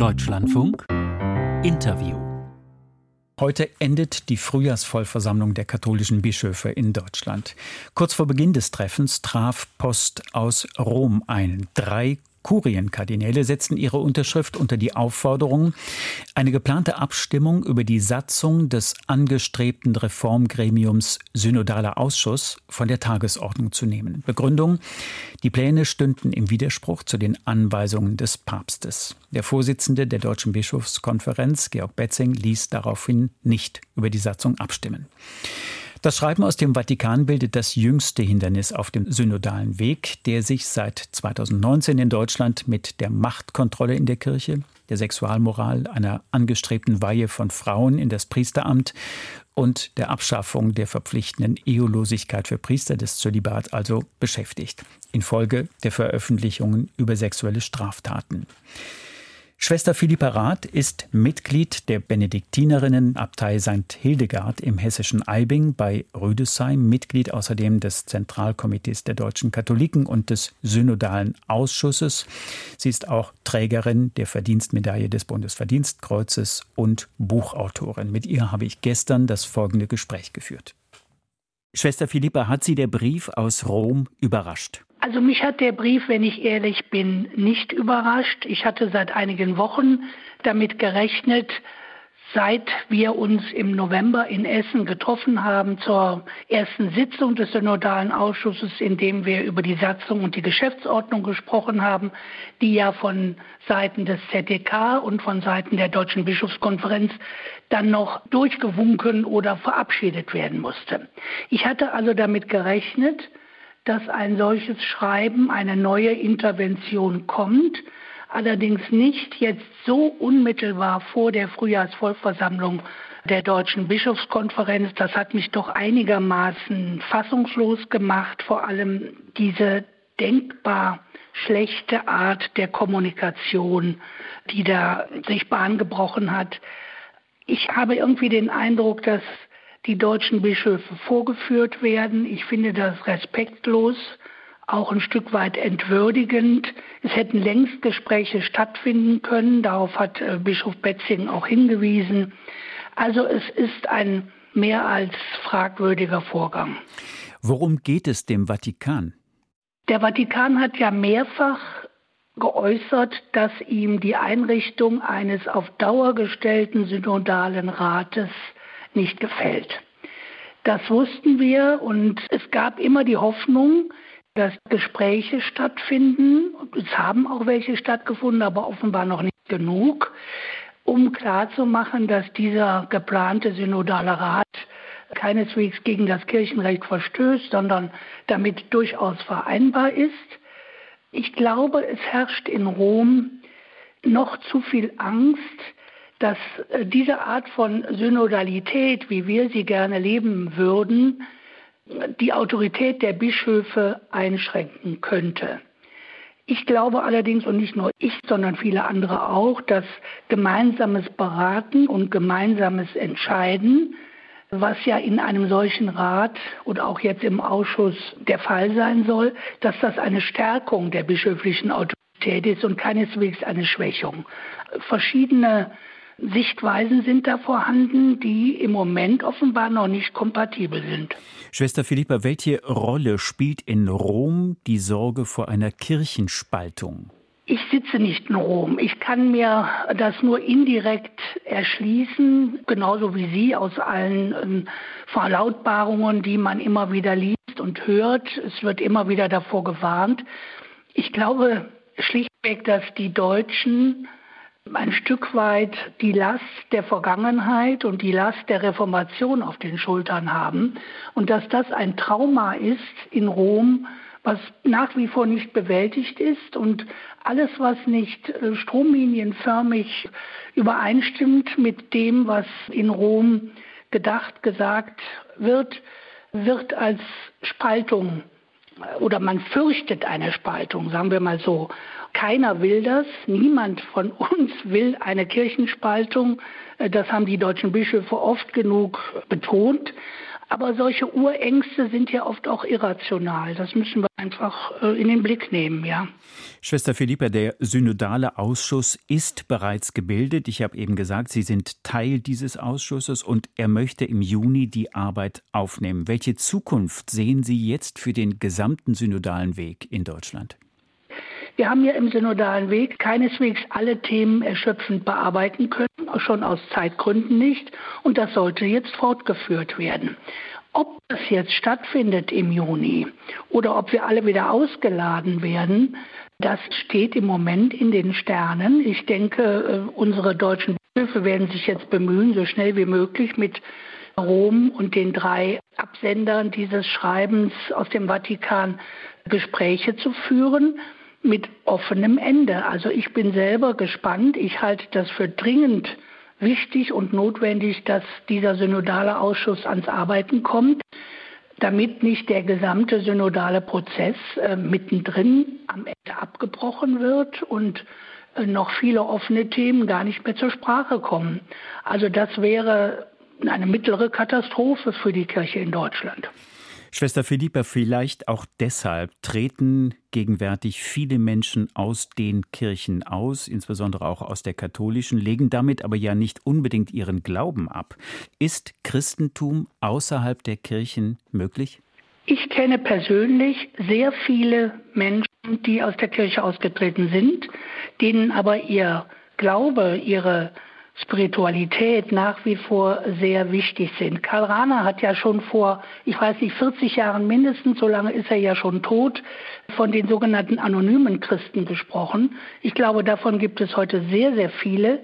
Deutschlandfunk Interview. Heute endet die Frühjahrsvollversammlung der katholischen Bischöfe in Deutschland. Kurz vor Beginn des Treffens traf Post aus Rom ein. Drei Kurienkardinäle setzten ihre Unterschrift unter die Aufforderung, eine geplante Abstimmung über die Satzung des angestrebten Reformgremiums Synodaler Ausschuss von der Tagesordnung zu nehmen. Begründung, die Pläne stünden im Widerspruch zu den Anweisungen des Papstes. Der Vorsitzende der Deutschen Bischofskonferenz, Georg Betzing, ließ daraufhin nicht über die Satzung abstimmen. Das Schreiben aus dem Vatikan bildet das jüngste Hindernis auf dem synodalen Weg, der sich seit 2019 in Deutschland mit der Machtkontrolle in der Kirche, der Sexualmoral, einer angestrebten Weihe von Frauen in das Priesteramt und der Abschaffung der verpflichtenden Ehelosigkeit für Priester des Zölibat also beschäftigt, infolge der Veröffentlichungen über sexuelle Straftaten. Schwester Philippa Rath ist Mitglied der Benediktinerinnenabtei St. Hildegard im hessischen Eibing bei Rüdesheim, Mitglied außerdem des Zentralkomitees der deutschen Katholiken und des Synodalen Ausschusses. Sie ist auch Trägerin der Verdienstmedaille des Bundesverdienstkreuzes und Buchautorin. Mit ihr habe ich gestern das folgende Gespräch geführt. Schwester Philippa, hat Sie der Brief aus Rom überrascht? Also mich hat der Brief, wenn ich ehrlich bin, nicht überrascht. Ich hatte seit einigen Wochen damit gerechnet, seit wir uns im November in Essen getroffen haben zur ersten Sitzung des Synodalen Ausschusses, in dem wir über die Satzung und die Geschäftsordnung gesprochen haben, die ja von Seiten des ZDK und von Seiten der Deutschen Bischofskonferenz dann noch durchgewunken oder verabschiedet werden musste. Ich hatte also damit gerechnet, dass ein solches Schreiben, eine neue Intervention kommt, allerdings nicht jetzt so unmittelbar vor der Frühjahrsvollversammlung der Deutschen Bischofskonferenz. Das hat mich doch einigermaßen fassungslos gemacht, vor allem diese denkbar schlechte Art der Kommunikation, die da sich Bahn gebrochen hat. Ich habe irgendwie den Eindruck, dass die deutschen Bischöfe vorgeführt werden. Ich finde das respektlos, auch ein Stück weit entwürdigend. Es hätten längst Gespräche stattfinden können. Darauf hat äh, Bischof Betzing auch hingewiesen. Also es ist ein mehr als fragwürdiger Vorgang. Worum geht es dem Vatikan? Der Vatikan hat ja mehrfach geäußert, dass ihm die Einrichtung eines auf Dauer gestellten synodalen Rates nicht gefällt. Das wussten wir und es gab immer die Hoffnung, dass Gespräche stattfinden. Es haben auch welche stattgefunden, aber offenbar noch nicht genug, um klarzumachen, dass dieser geplante synodale Rat keineswegs gegen das Kirchenrecht verstößt, sondern damit durchaus vereinbar ist. Ich glaube, es herrscht in Rom noch zu viel Angst, dass äh, diese Art von Synodalität, wie wir sie gerne leben würden, die Autorität der Bischöfe einschränken könnte. Ich glaube allerdings, und nicht nur ich, sondern viele andere auch, dass gemeinsames Beraten und gemeinsames Entscheiden, was ja in einem solchen Rat oder auch jetzt im Ausschuss der Fall sein soll, dass das eine Stärkung der bischöflichen Autorität ist und keineswegs eine Schwächung. Verschiedene Sichtweisen sind da vorhanden, die im Moment offenbar noch nicht kompatibel sind. Schwester Philippa, welche Rolle spielt in Rom die Sorge vor einer Kirchenspaltung? Ich sitze nicht in Rom. Ich kann mir das nur indirekt erschließen, genauso wie Sie aus allen ähm, Verlautbarungen, die man immer wieder liest und hört. Es wird immer wieder davor gewarnt. Ich glaube schlichtweg, dass die Deutschen ein Stück weit die Last der Vergangenheit und die Last der Reformation auf den Schultern haben und dass das ein Trauma ist in Rom, was nach wie vor nicht bewältigt ist und alles, was nicht äh, stromlinienförmig übereinstimmt mit dem, was in Rom gedacht, gesagt wird, wird als Spaltung oder man fürchtet eine Spaltung, sagen wir mal so. Keiner will das, niemand von uns will eine Kirchenspaltung. Das haben die deutschen Bischöfe oft genug betont. Aber solche Urängste sind ja oft auch irrational. Das müssen wir einfach äh, in den Blick nehmen, ja. Schwester Philippa, der synodale Ausschuss ist bereits gebildet. Ich habe eben gesagt, Sie sind Teil dieses Ausschusses und er möchte im Juni die Arbeit aufnehmen. Welche Zukunft sehen Sie jetzt für den gesamten synodalen Weg in Deutschland? Wir haben ja im synodalen Weg keineswegs alle Themen erschöpfend bearbeiten können, schon aus Zeitgründen nicht. Und das sollte jetzt fortgeführt werden. Ob das jetzt stattfindet im Juni oder ob wir alle wieder ausgeladen werden, das steht im Moment in den Sternen. Ich denke, äh, unsere deutschen Bischöfe werden sich jetzt bemühen, so schnell wie möglich mit Rom und den drei Absendern dieses Schreibens aus dem Vatikan Gespräche zu führen mit offenem Ende. Also ich bin selber gespannt. Ich halte das für dringend wichtig und notwendig, dass dieser synodale Ausschuss ans Arbeiten kommt, damit nicht der gesamte synodale Prozess äh, mittendrin am Ende abgebrochen wird und äh, noch viele offene Themen gar nicht mehr zur Sprache kommen. Also das wäre eine mittlere Katastrophe für die Kirche in Deutschland. Schwester Philippa, vielleicht auch deshalb treten gegenwärtig viele Menschen aus den Kirchen aus, insbesondere auch aus der katholischen, legen damit aber ja nicht unbedingt ihren Glauben ab. Ist Christentum außerhalb der Kirchen möglich? Ich kenne persönlich sehr viele Menschen, die aus der Kirche ausgetreten sind, denen aber ihr Glaube, ihre Spiritualität nach wie vor sehr wichtig sind. Karl Rahner hat ja schon vor, ich weiß nicht, 40 Jahren mindestens, so lange ist er ja schon tot, von den sogenannten anonymen Christen gesprochen. Ich glaube, davon gibt es heute sehr, sehr viele.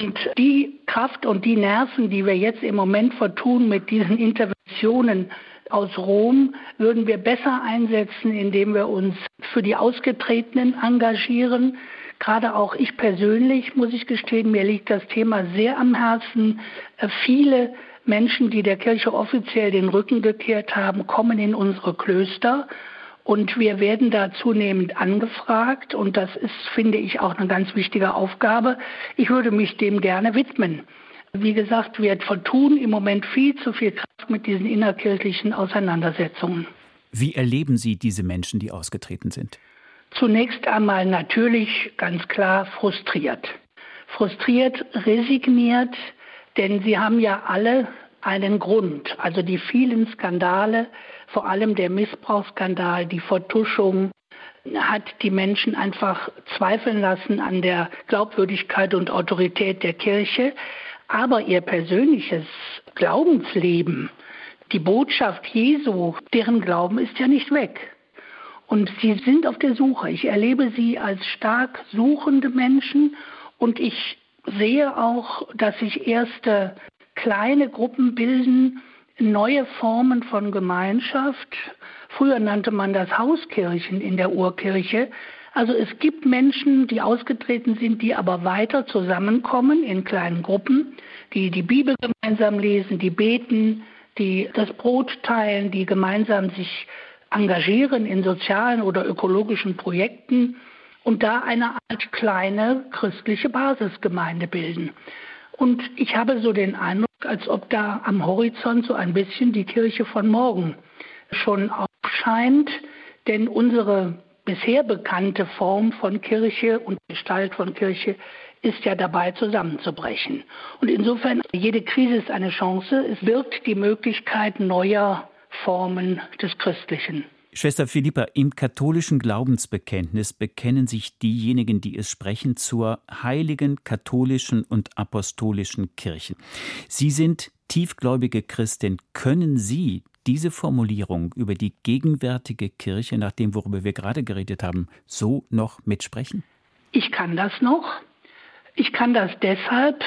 Und die Kraft und die Nerven, die wir jetzt im Moment vertun mit diesen Interventionen aus Rom, würden wir besser einsetzen, indem wir uns für die Ausgetretenen engagieren, Gerade auch ich persönlich, muss ich gestehen, mir liegt das Thema sehr am Herzen. Äh, viele Menschen, die der Kirche offiziell den Rücken gekehrt haben, kommen in unsere Klöster. Und wir werden da zunehmend angefragt. Und das ist, finde ich, auch eine ganz wichtige Aufgabe. Ich würde mich dem gerne widmen. Wie gesagt, wir vertun im Moment viel zu viel Kraft mit diesen innerkirchlichen Auseinandersetzungen. Wie erleben Sie diese Menschen, die ausgetreten sind? Zunächst einmal natürlich ganz klar frustriert. Frustriert, resigniert, denn sie haben ja alle einen Grund. Also die vielen Skandale, vor allem der Missbrauchsskandal, die Vertuschung, hat die Menschen einfach zweifeln lassen an der Glaubwürdigkeit und Autorität der Kirche. Aber ihr persönliches Glaubensleben, die Botschaft Jesu, deren Glauben ist ja nicht weg. Und sie sind auf der Suche. Ich erlebe sie als stark suchende Menschen und ich sehe auch, dass sich erste kleine Gruppen bilden, neue Formen von Gemeinschaft. Früher nannte man das Hauskirchen in der Urkirche. Also es gibt Menschen, die ausgetreten sind, die aber weiter zusammenkommen in kleinen Gruppen, die die Bibel gemeinsam lesen, die beten, die das Brot teilen, die gemeinsam sich engagieren in sozialen oder ökologischen Projekten und da eine Art kleine christliche Basisgemeinde bilden. Und ich habe so den Eindruck, als ob da am Horizont so ein bisschen die Kirche von morgen schon aufscheint, denn unsere bisher bekannte Form von Kirche und Gestalt von Kirche ist ja dabei zusammenzubrechen. Und insofern, jede Krise ist eine Chance. Es birgt die Möglichkeit neuer Formen des Christlichen. Schwester Philippa, im katholischen Glaubensbekenntnis bekennen sich diejenigen, die es sprechen, zur heiligen katholischen und apostolischen Kirche. Sie sind tiefgläubige Christin. Können Sie diese Formulierung über die gegenwärtige Kirche, nach dem, worüber wir gerade geredet haben, so noch mitsprechen? Ich kann das noch. Ich kann das deshalb,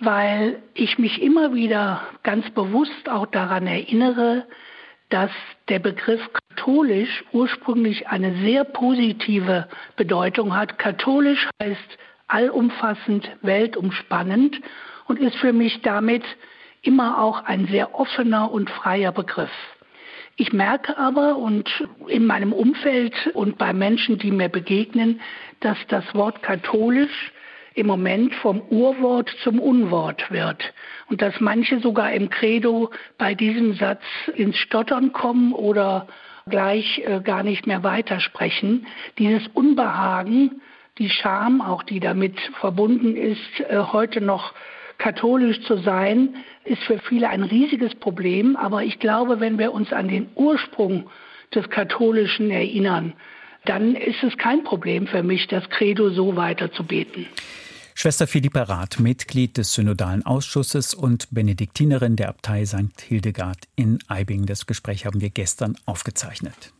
weil ich mich immer wieder ganz bewusst auch daran erinnere, dass der Begriff katholisch ursprünglich eine sehr positive Bedeutung hat. Katholisch heißt allumfassend, weltumspannend und ist für mich damit immer auch ein sehr offener und freier Begriff. Ich merke aber und in meinem Umfeld und bei Menschen, die mir begegnen, dass das Wort katholisch im Moment vom Urwort zum Unwort wird und dass manche sogar im Credo bei diesem Satz ins Stottern kommen oder gleich äh, gar nicht mehr weitersprechen. Dieses Unbehagen, die Scham, auch die damit verbunden ist, äh, heute noch katholisch zu sein, ist für viele ein riesiges Problem. Aber ich glaube, wenn wir uns an den Ursprung des Katholischen erinnern, dann ist es kein Problem für mich, das Credo so weiterzubeten. Schwester Philippa Rath, Mitglied des Synodalen Ausschusses und Benediktinerin der Abtei St. Hildegard in Eibing. Das Gespräch haben wir gestern aufgezeichnet.